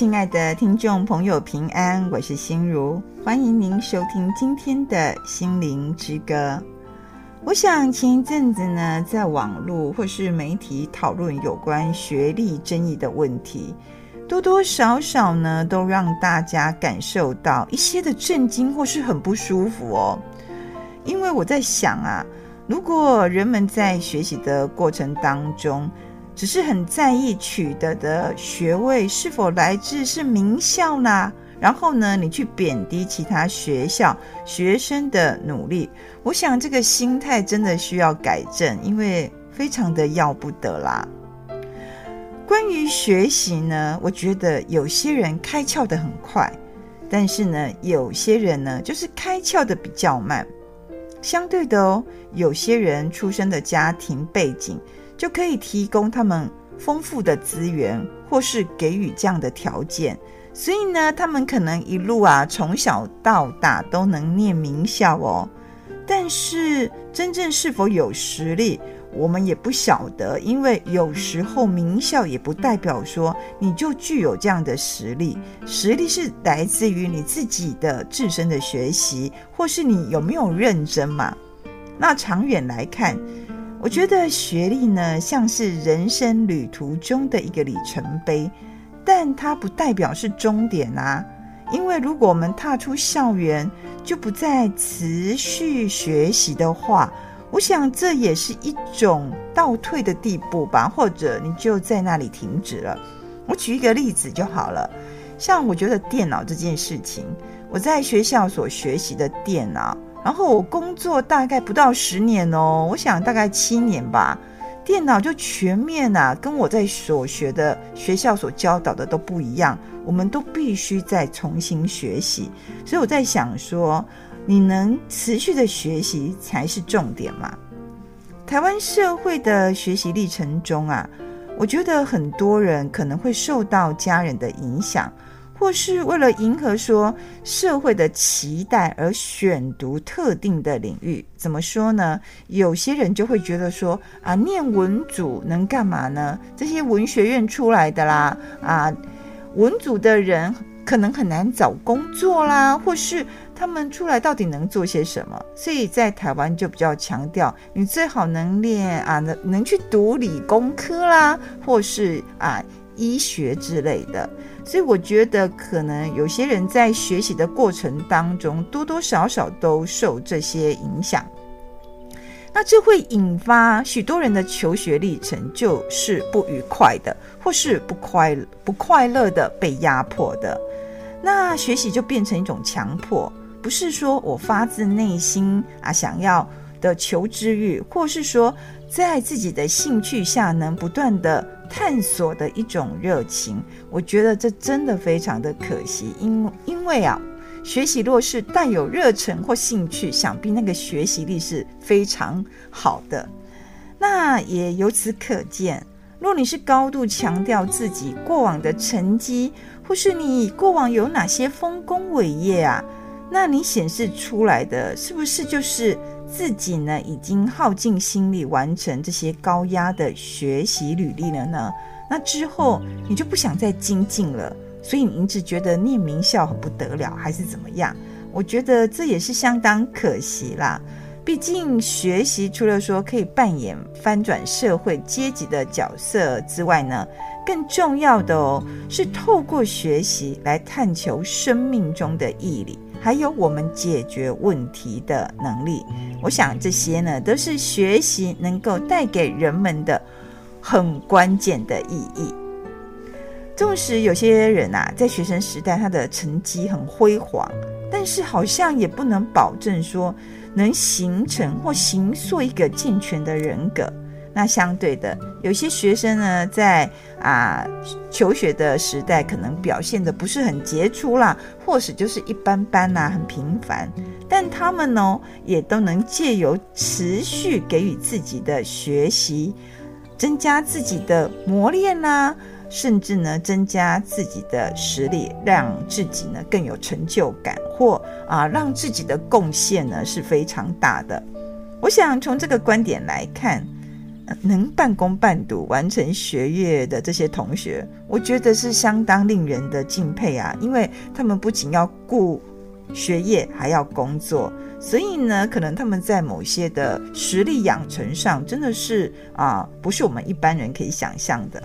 亲爱的听众朋友，平安，我是心如，欢迎您收听今天的心灵之歌。我想前一阵子呢，在网络或是媒体讨论有关学历争议的问题，多多少少呢，都让大家感受到一些的震惊或是很不舒服哦。因为我在想啊，如果人们在学习的过程当中，只是很在意取得的学位是否来自是名校呢？然后呢，你去贬低其他学校学生的努力，我想这个心态真的需要改正，因为非常的要不得啦。关于学习呢，我觉得有些人开窍得很快，但是呢，有些人呢就是开窍得比较慢。相对的哦，有些人出生的家庭背景。就可以提供他们丰富的资源，或是给予这样的条件，所以呢，他们可能一路啊，从小到大都能念名校哦。但是，真正是否有实力，我们也不晓得，因为有时候名校也不代表说你就具有这样的实力，实力是来自于你自己的自身的学习，或是你有没有认真嘛。那长远来看。我觉得学历呢，像是人生旅途中的一个里程碑，但它不代表是终点啊。因为如果我们踏出校园就不再持续学习的话，我想这也是一种倒退的地步吧，或者你就在那里停止了。我举一个例子就好了，像我觉得电脑这件事情，我在学校所学习的电脑。然后我工作大概不到十年哦，我想大概七年吧，电脑就全面啊，跟我在所学的学校所教导的都不一样，我们都必须再重新学习。所以我在想说，你能持续的学习才是重点嘛。台湾社会的学习历程中啊，我觉得很多人可能会受到家人的影响。或是为了迎合说社会的期待而选读特定的领域，怎么说呢？有些人就会觉得说啊，念文组能干嘛呢？这些文学院出来的啦，啊，文组的人可能很难找工作啦，或是他们出来到底能做些什么？所以在台湾就比较强调，你最好能练啊，能能去读理工科啦，或是啊。医学之类的，所以我觉得可能有些人在学习的过程当中，多多少少都受这些影响。那这会引发许多人的求学历程就是不愉快的，或是不快不快乐的，被压迫的。那学习就变成一种强迫，不是说我发自内心啊想要的求知欲，或是说在自己的兴趣下能不断的。探索的一种热情，我觉得这真的非常的可惜，因因为啊，学习若是带有热忱或兴趣，想必那个学习力是非常好的。那也由此可见，若你是高度强调自己过往的成绩，或是你过往有哪些丰功伟业啊，那你显示出来的是不是就是？自己呢，已经耗尽心力完成这些高压的学习履历了呢？那之后你就不想再精进了，所以你一直觉得念名校很不得了，还是怎么样？我觉得这也是相当可惜啦。毕竟学习除了说可以扮演翻转社会阶级的角色之外呢，更重要的哦，是透过学习来探求生命中的毅力。还有我们解决问题的能力，我想这些呢，都是学习能够带给人们的很关键的意义。纵使有些人啊，在学生时代他的成绩很辉煌，但是好像也不能保证说能形成或形塑一个健全的人格。那相对的，有些学生呢，在啊求学的时代，可能表现得不是很杰出啦，或是就是一般般啦，很平凡。但他们呢，也都能借由持续给予自己的学习，增加自己的磨练啦，甚至呢，增加自己的实力，让自己呢更有成就感，或啊让自己的贡献呢是非常大的。我想从这个观点来看。能半工半读完成学业的这些同学，我觉得是相当令人的敬佩啊！因为他们不仅要顾学业，还要工作，所以呢，可能他们在某些的实力养成上，真的是啊，不是我们一般人可以想象的。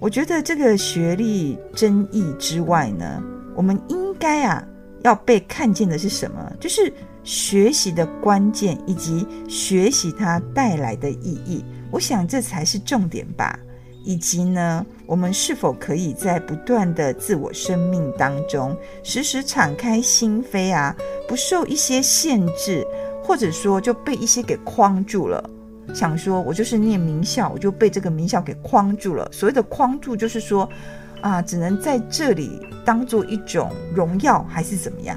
我觉得这个学历争议之外呢，我们应该啊，要被看见的是什么？就是。学习的关键以及学习它带来的意义，我想这才是重点吧。以及呢，我们是否可以在不断的自我生命当中，时时敞开心扉啊，不受一些限制，或者说就被一些给框住了。想说我就是念名校，我就被这个名校给框住了。所谓的框住，就是说啊，只能在这里当做一种荣耀，还是怎么样？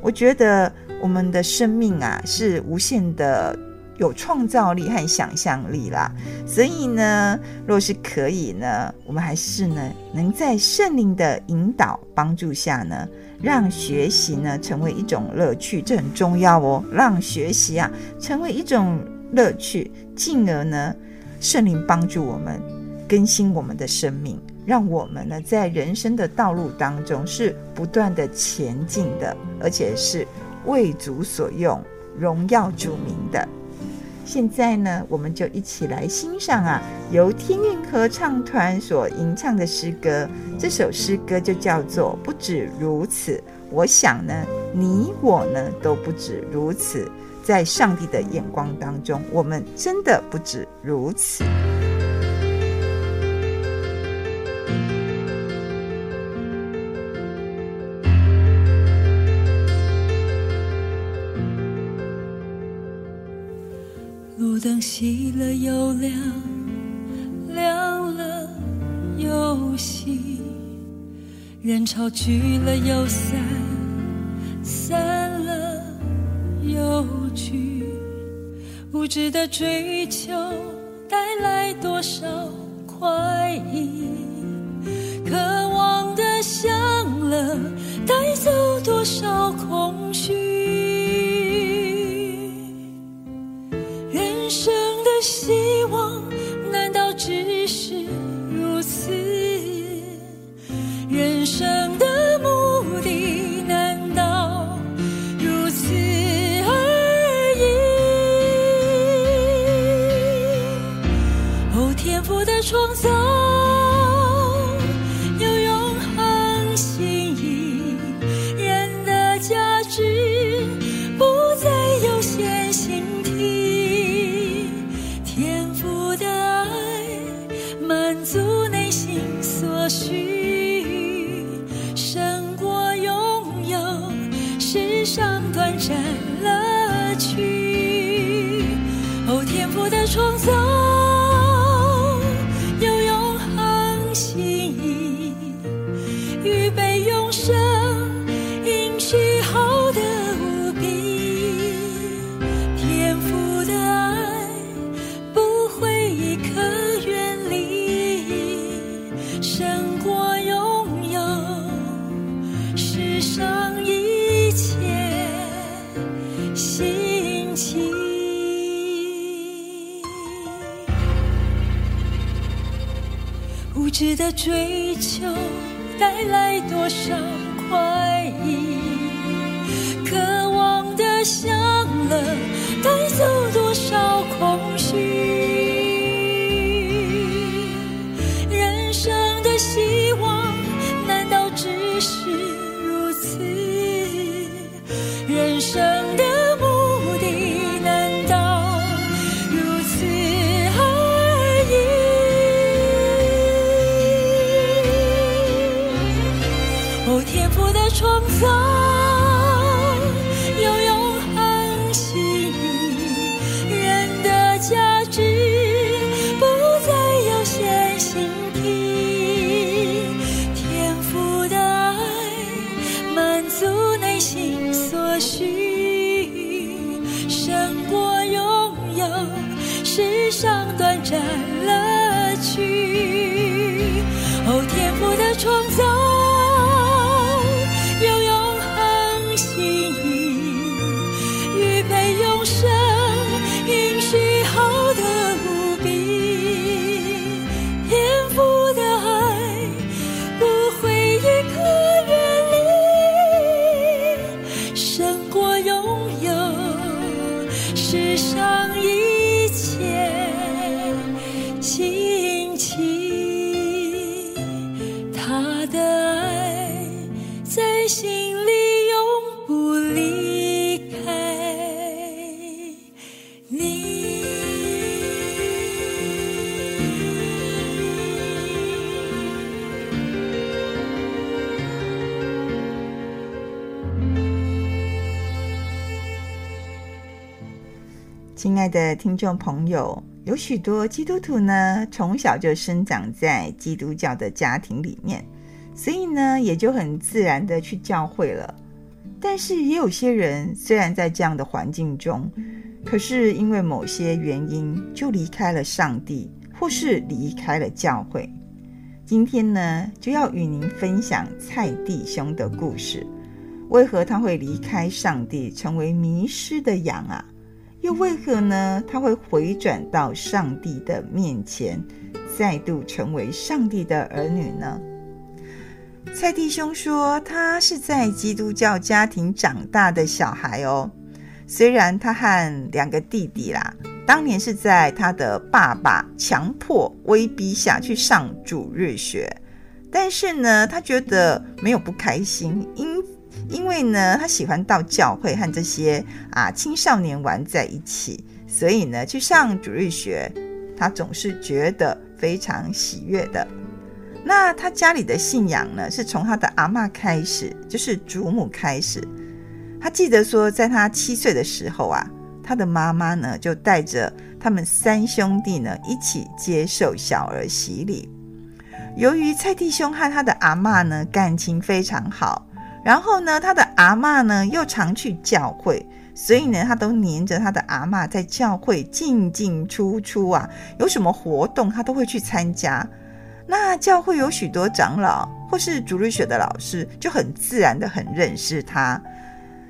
我觉得。我们的生命啊，是无限的有创造力和想象力啦。所以呢，若是可以呢，我们还是呢，能在圣灵的引导帮助下呢，让学习呢成为一种乐趣，这很重要哦。让学习啊成为一种乐趣，进而呢，圣灵帮助我们更新我们的生命，让我们呢在人生的道路当中是不断的前进的，而且是。为主所用，荣耀主名的。现在呢，我们就一起来欣赏啊，由天韵合唱团所吟唱的诗歌。这首诗歌就叫做《不止如此》。我想呢，你我呢都不止如此，在上帝的眼光当中，我们真的不止如此。灯熄了又亮，亮了又熄；人潮聚了又散，散了又聚。无知的追求带来多少快意？渴望的享乐带走多少空像短暂乐趣。哦，天赋的创造。的追求带来多少快意？渴望的享乐带走多少空虚？人生的希望难道只是如此？人生世上一亲爱的听众朋友，有许多基督徒呢，从小就生长在基督教的家庭里面，所以呢，也就很自然的去教会了。但是也有些人，虽然在这样的环境中，可是因为某些原因，就离开了上帝，或是离开了教会。今天呢，就要与您分享蔡弟兄的故事。为何他会离开上帝，成为迷失的羊啊？又为何呢？他会回转到上帝的面前，再度成为上帝的儿女呢？蔡弟兄说，他是在基督教家庭长大的小孩哦。虽然他和两个弟弟啦，当年是在他的爸爸强迫威逼下去上主日学，但是呢，他觉得没有不开心，因。因为呢，他喜欢到教会和这些啊青少年玩在一起，所以呢，去上主日学，他总是觉得非常喜悦的。那他家里的信仰呢，是从他的阿嬷开始，就是祖母开始。他记得说，在他七岁的时候啊，他的妈妈呢就带着他们三兄弟呢一起接受小儿洗礼。由于蔡弟兄和他的阿嬷呢感情非常好。然后呢，他的阿嬷呢又常去教会，所以呢，他都黏着他的阿嬷在教会进进出出啊。有什么活动，他都会去参加。那教会有许多长老或是主日学的老师，就很自然的很认识他。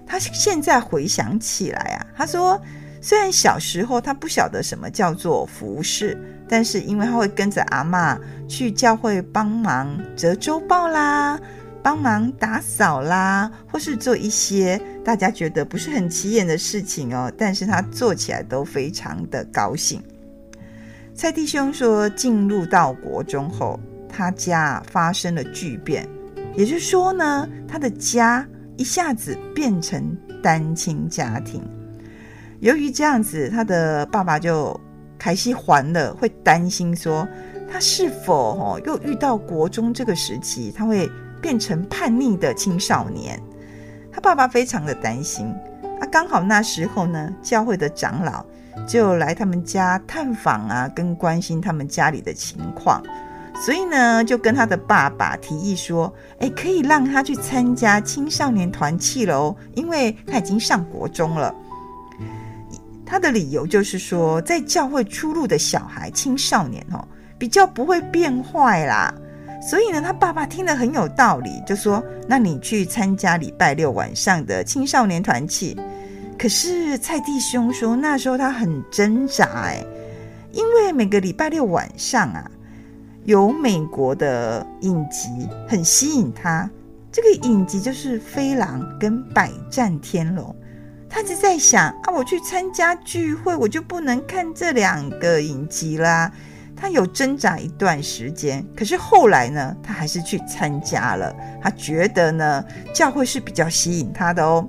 他现在回想起来啊，他说，虽然小时候他不晓得什么叫做服侍，但是因为他会跟着阿嬷去教会帮忙折周报啦。帮忙打扫啦，或是做一些大家觉得不是很起眼的事情哦，但是他做起来都非常的高兴。蔡弟兄说，进入到国中后，他家发生了巨变，也就是说呢，他的家一下子变成单亲家庭。由于这样子，他的爸爸就开始还了，会担心说，他是否哦又遇到国中这个时期，他会。变成叛逆的青少年，他爸爸非常的担心。啊，刚好那时候呢，教会的长老就来他们家探访啊，跟关心他们家里的情况，所以呢，就跟他的爸爸提议说：“哎，可以让他去参加青少年团契了哦，因为他已经上国中了。”他的理由就是说，在教会出入的小孩、青少年哦，比较不会变坏啦。所以呢，他爸爸听了很有道理，就说：“那你去参加礼拜六晚上的青少年团契。”可是蔡弟兄说，那时候他很挣扎，哎，因为每个礼拜六晚上啊，有美国的影集很吸引他。这个影集就是《飞狼》跟《百战天龙》，他就在想啊，我去参加聚会，我就不能看这两个影集啦。他有挣扎一段时间，可是后来呢，他还是去参加了。他觉得呢，教会是比较吸引他的哦。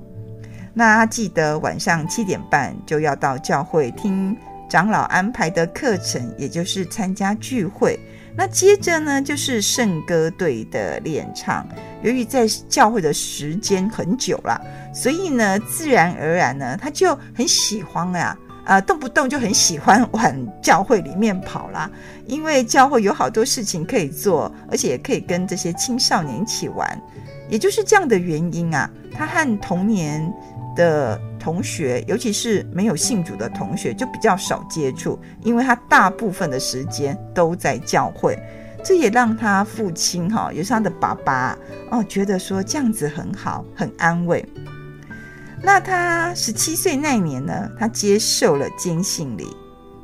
那他记得晚上七点半就要到教会听长老安排的课程，也就是参加聚会。那接着呢，就是圣歌队的练唱。由于在教会的时间很久了，所以呢，自然而然呢，他就很喜欢呀。啊、呃，动不动就很喜欢往教会里面跑啦，因为教会有好多事情可以做，而且也可以跟这些青少年一起玩。也就是这样的原因啊，他和同年的同学，尤其是没有信主的同学，就比较少接触，因为他大部分的时间都在教会。这也让他父亲哈，也是他的爸爸哦，觉得说这样子很好，很安慰。那他十七岁那年呢，他接受了坚信礼，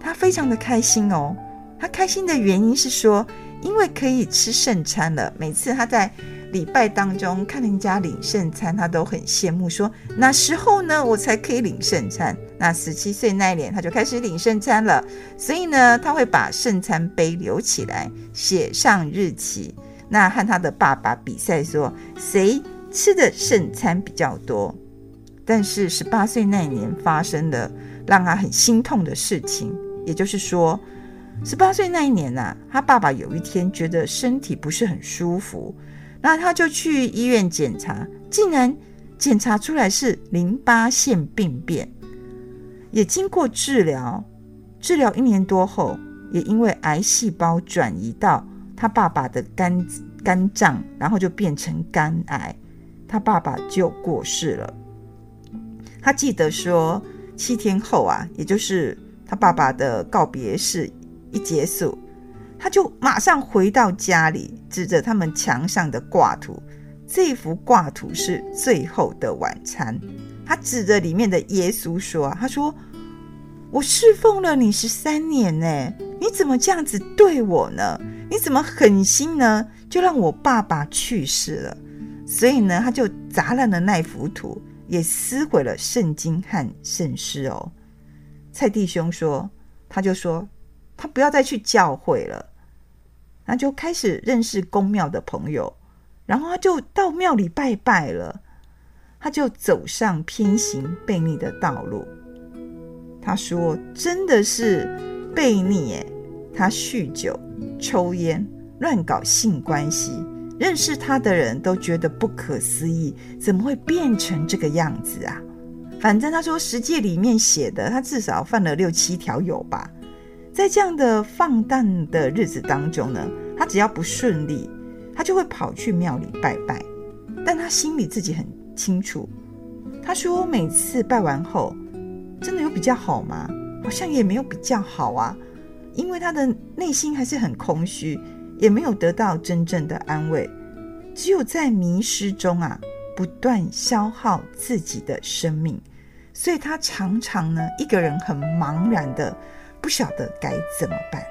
他非常的开心哦。他开心的原因是说，因为可以吃圣餐了。每次他在礼拜当中看人家领圣餐，他都很羡慕说，说哪时候呢，我才可以领圣餐？那十七岁那一年，他就开始领圣餐了。所以呢，他会把圣餐杯留起来，写上日期，那和他的爸爸比赛说谁吃的圣餐比较多。但是十八岁那一年发生了让他很心痛的事情，也就是说，十八岁那一年呐、啊，他爸爸有一天觉得身体不是很舒服，那他就去医院检查，竟然检查出来是淋巴腺病变。也经过治疗，治疗一年多后，也因为癌细胞转移到他爸爸的肝肝脏，然后就变成肝癌，他爸爸就过世了。他记得说，七天后啊，也就是他爸爸的告别式一结束，他就马上回到家里，指着他们墙上的挂图，这幅挂图是最后的晚餐。他指着里面的耶稣说：“他说，我侍奉了你十三年呢，你怎么这样子对我呢？你怎么狠心呢？就让我爸爸去世了。所以呢，他就砸烂了那幅图，也撕毁了圣经和圣诗哦。”蔡弟兄说：“他就说他不要再去教会了，他就开始认识宫庙的朋友，然后他就到庙里拜拜了。”他就走上偏行悖逆的道路。他说：“真的是悖逆诶，他酗酒、抽烟、乱搞性关系，认识他的人都觉得不可思议，怎么会变成这个样子啊？反正他说十诫里面写的，他至少犯了六七条有吧。在这样的放荡的日子当中呢，他只要不顺利，他就会跑去庙里拜拜，但他心里自己很。”清楚，他说每次拜完后，真的有比较好吗？好像也没有比较好啊，因为他的内心还是很空虚，也没有得到真正的安慰，只有在迷失中啊，不断消耗自己的生命，所以他常常呢，一个人很茫然的，不晓得该怎么办。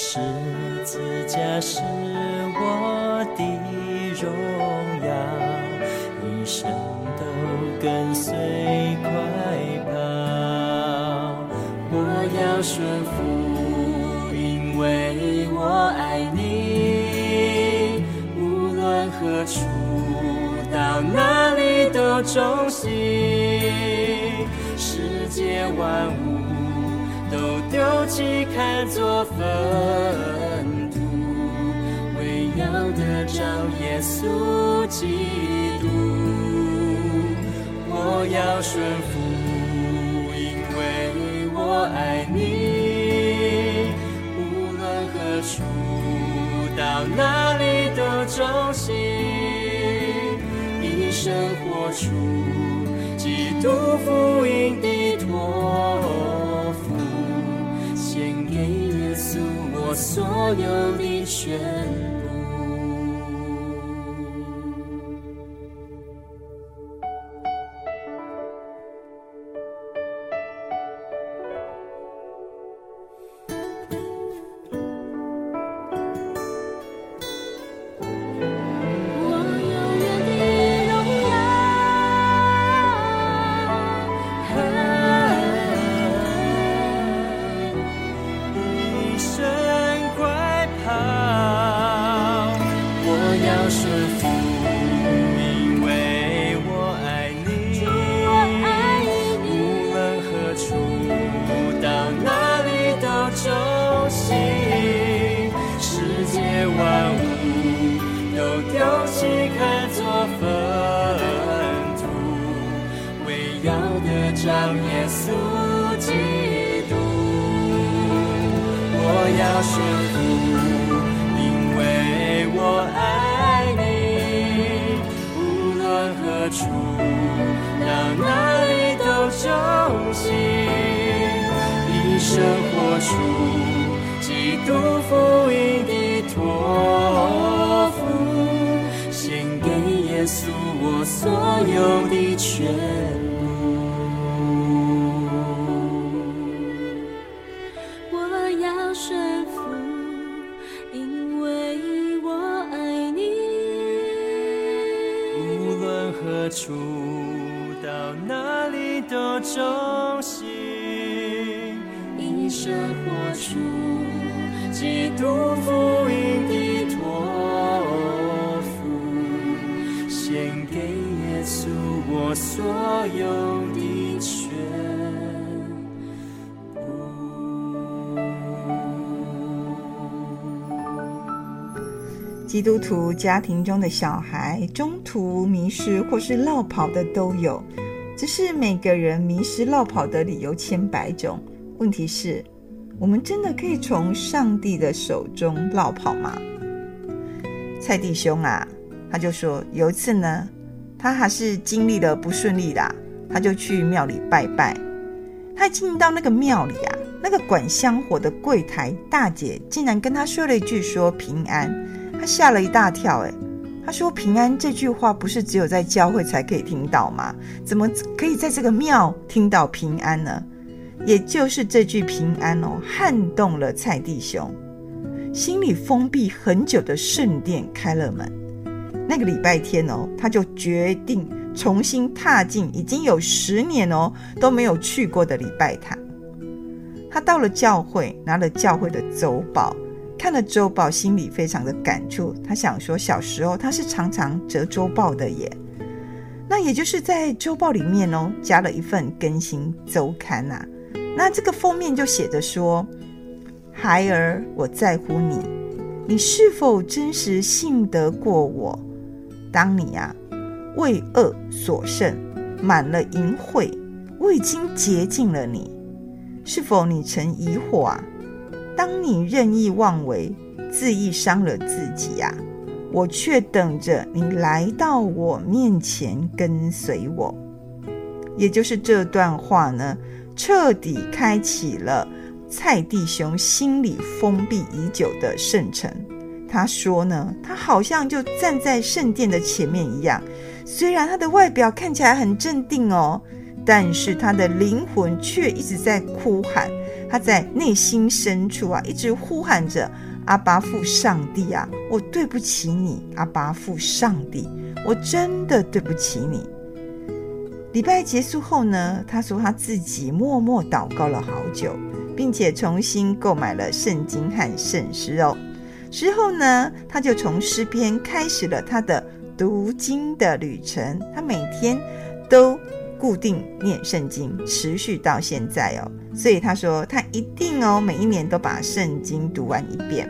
十字架是我的荣耀，一生都跟随快跑。我要顺服，因为我爱你。无论何处，到哪里都忠心。世界万物。有弃看作粪土，唯要得着耶稣基督。我要顺服，因为我爱你。无论何处，到哪里都忠心。一生活出基督福音。所有的全何处，到哪里都忠心，一生活出基督福音的托付，献给耶稣我所有的全。忠心，一生活出基督福音的托付，献给耶稣我所有的全部。基督徒家庭中的小孩中途迷失或是落跑的都有。只是每个人迷失落跑的理由千百种，问题是，我们真的可以从上帝的手中落跑吗？蔡弟兄啊，他就说有一次呢，他还是经历了不顺利的，他就去庙里拜拜。他进到那个庙里啊，那个管香火的柜台大姐竟然跟他说了一句说平安，他吓了一大跳，诶他说：“平安这句话不是只有在教会才可以听到吗？怎么可以在这个庙听到平安呢？也就是这句平安哦，撼动了蔡弟兄心里封闭很久的圣殿开了门。那个礼拜天哦，他就决定重新踏进已经有十年哦都没有去过的礼拜堂。他到了教会，拿了教会的走宝。”看了周报，心里非常的感触。他想说，小时候他是常常折周报的耶。那也就是在周报里面哦，加了一份更新周刊呐、啊。那这个封面就写着说：“孩儿，我在乎你，你是否真实信得过我？当你啊为恶所胜，满了淫秽，我已经洁净了你。是否你曾疑惑啊？”当你任意妄为，恣意伤了自己呀、啊，我却等着你来到我面前跟随我。也就是这段话呢，彻底开启了蔡弟兄心里封闭已久的圣城。他说呢，他好像就站在圣殿的前面一样，虽然他的外表看起来很镇定哦，但是他的灵魂却一直在哭喊。他在内心深处啊，一直呼喊着：“阿巴父上帝啊，我对不起你，阿巴父上帝，我真的对不起你。”礼拜结束后呢，他说他自己默默祷告了好久，并且重新购买了圣经和圣诗哦。之后呢，他就从诗篇开始了他的读经的旅程。他每天都固定念圣经，持续到现在哦。所以他说，他一定哦，每一年都把圣经读完一遍。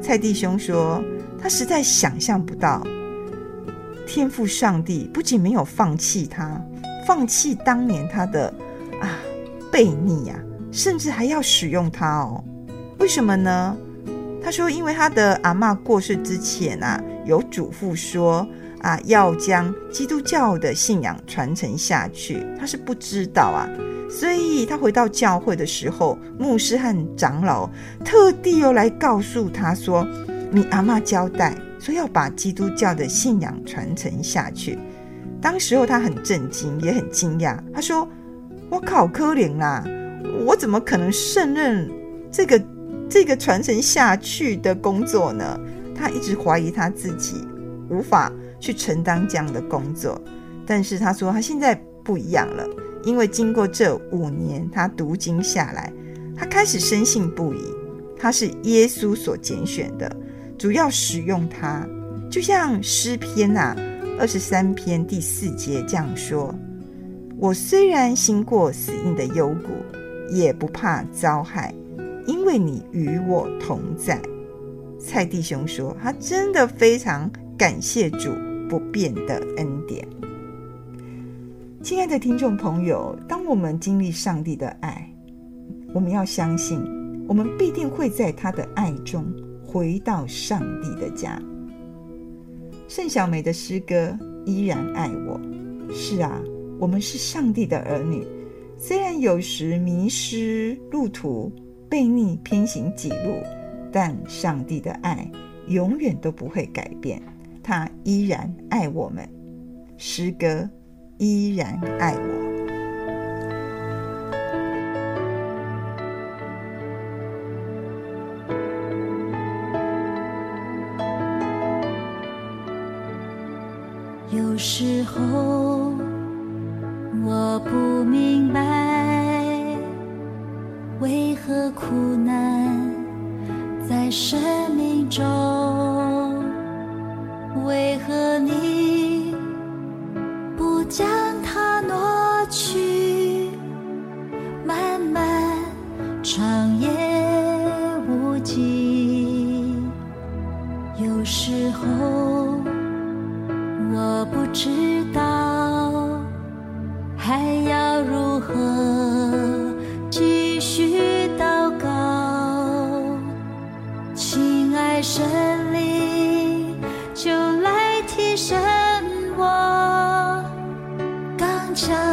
蔡弟兄说，他实在想象不到，天父上帝不仅没有放弃他，放弃当年他的啊悖逆呀，甚至还要使用他哦。为什么呢？他说，因为他的阿嬷过世之前啊，有嘱咐说啊，要将基督教的信仰传承下去。他是不知道啊。所以他回到教会的时候，牧师和长老特地又来告诉他说：“你阿嬷交代说要把基督教的信仰传承下去。”当时候他很震惊，也很惊讶。他说：“我靠，可怜啦！我怎么可能胜任这个这个传承下去的工作呢？”他一直怀疑他自己无法去承担这样的工作。但是他说他现在不一样了。因为经过这五年，他读经下来，他开始深信不疑，他是耶稣所拣选的，主要使用他，就像诗篇啊二十三篇第四节这样说：“我虽然行过死荫的幽谷，也不怕遭害，因为你与我同在。”蔡弟兄说，他真的非常感谢主不变的恩典。亲爱的听众朋友，当我们经历上帝的爱，我们要相信，我们必定会在他的爱中回到上帝的家。盛小梅的诗歌依然爱我。是啊，我们是上帝的儿女，虽然有时迷失路途、悖逆偏行己路，但上帝的爱永远都不会改变，他依然爱我们。诗歌依然爱我。刚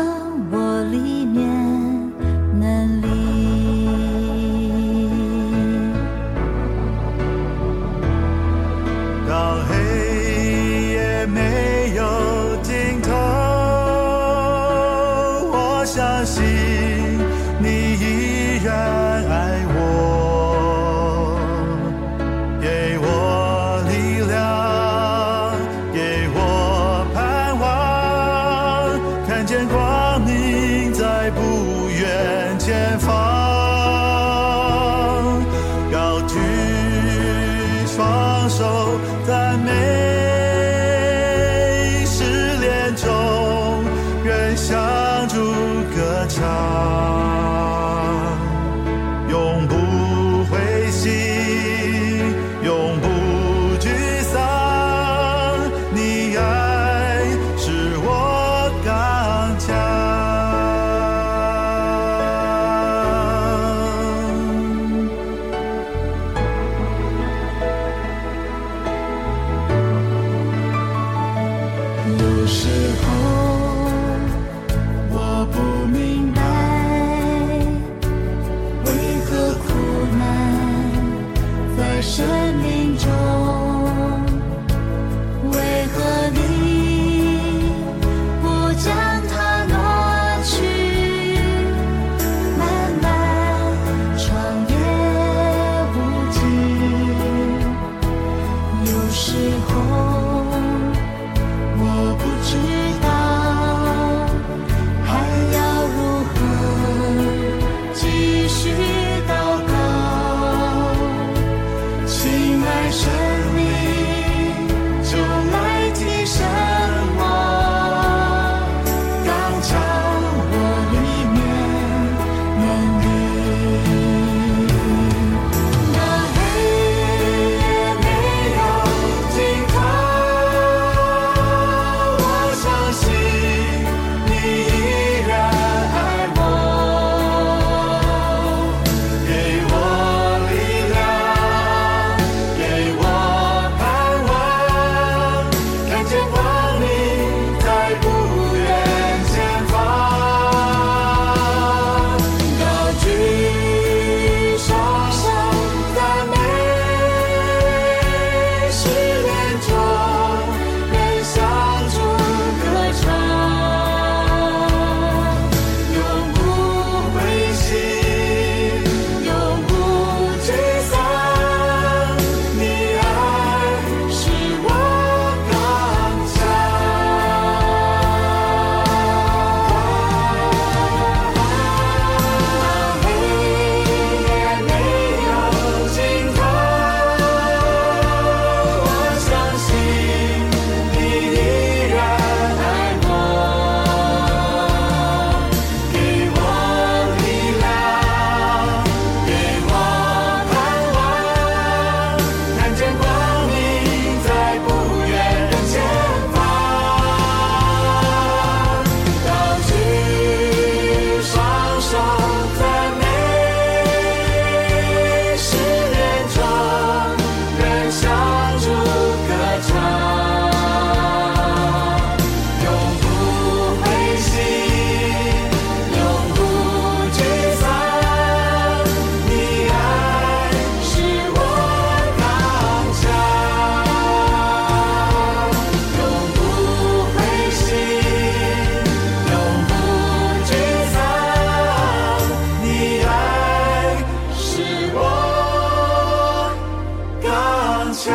亲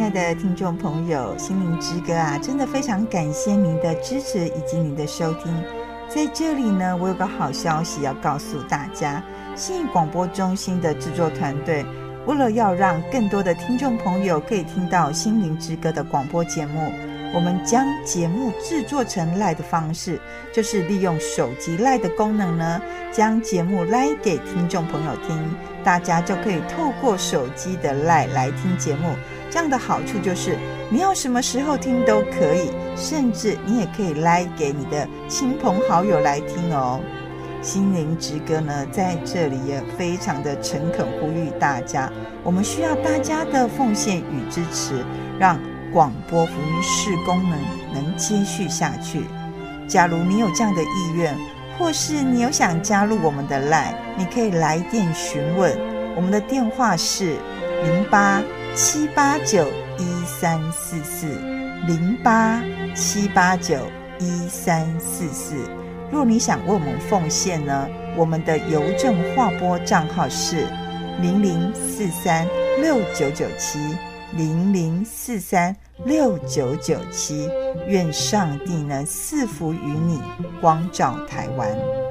爱的听众朋友，心灵之歌啊，真的非常感谢您的支持以及您的收听。在这里呢，我有个好消息要告诉大家。信义广播中心的制作团队，为了要让更多的听众朋友可以听到心灵之歌的广播节目。我们将节目制作成 LINE 的方式，就是利用手机 LINE 的功能呢，将节目 LINE 给听众朋友听，大家就可以透过手机的 LINE 来听节目。这样的好处就是，你要什么时候听都可以，甚至你也可以 LINE 给你的亲朋好友来听哦。心灵之歌呢，在这里也非常的诚恳呼吁大家，我们需要大家的奉献与支持，让。广播福音事功能能接续下去。假如你有这样的意愿，或是你有想加入我们的 LINE，你可以来电询问。我们的电话是零八七八九一三四四零八七八九一三四四。若你想为我们奉献呢，我们的邮政划拨账号是零零四三六九九七。零零四三六九九七，愿上帝呢赐福于你，光照台湾。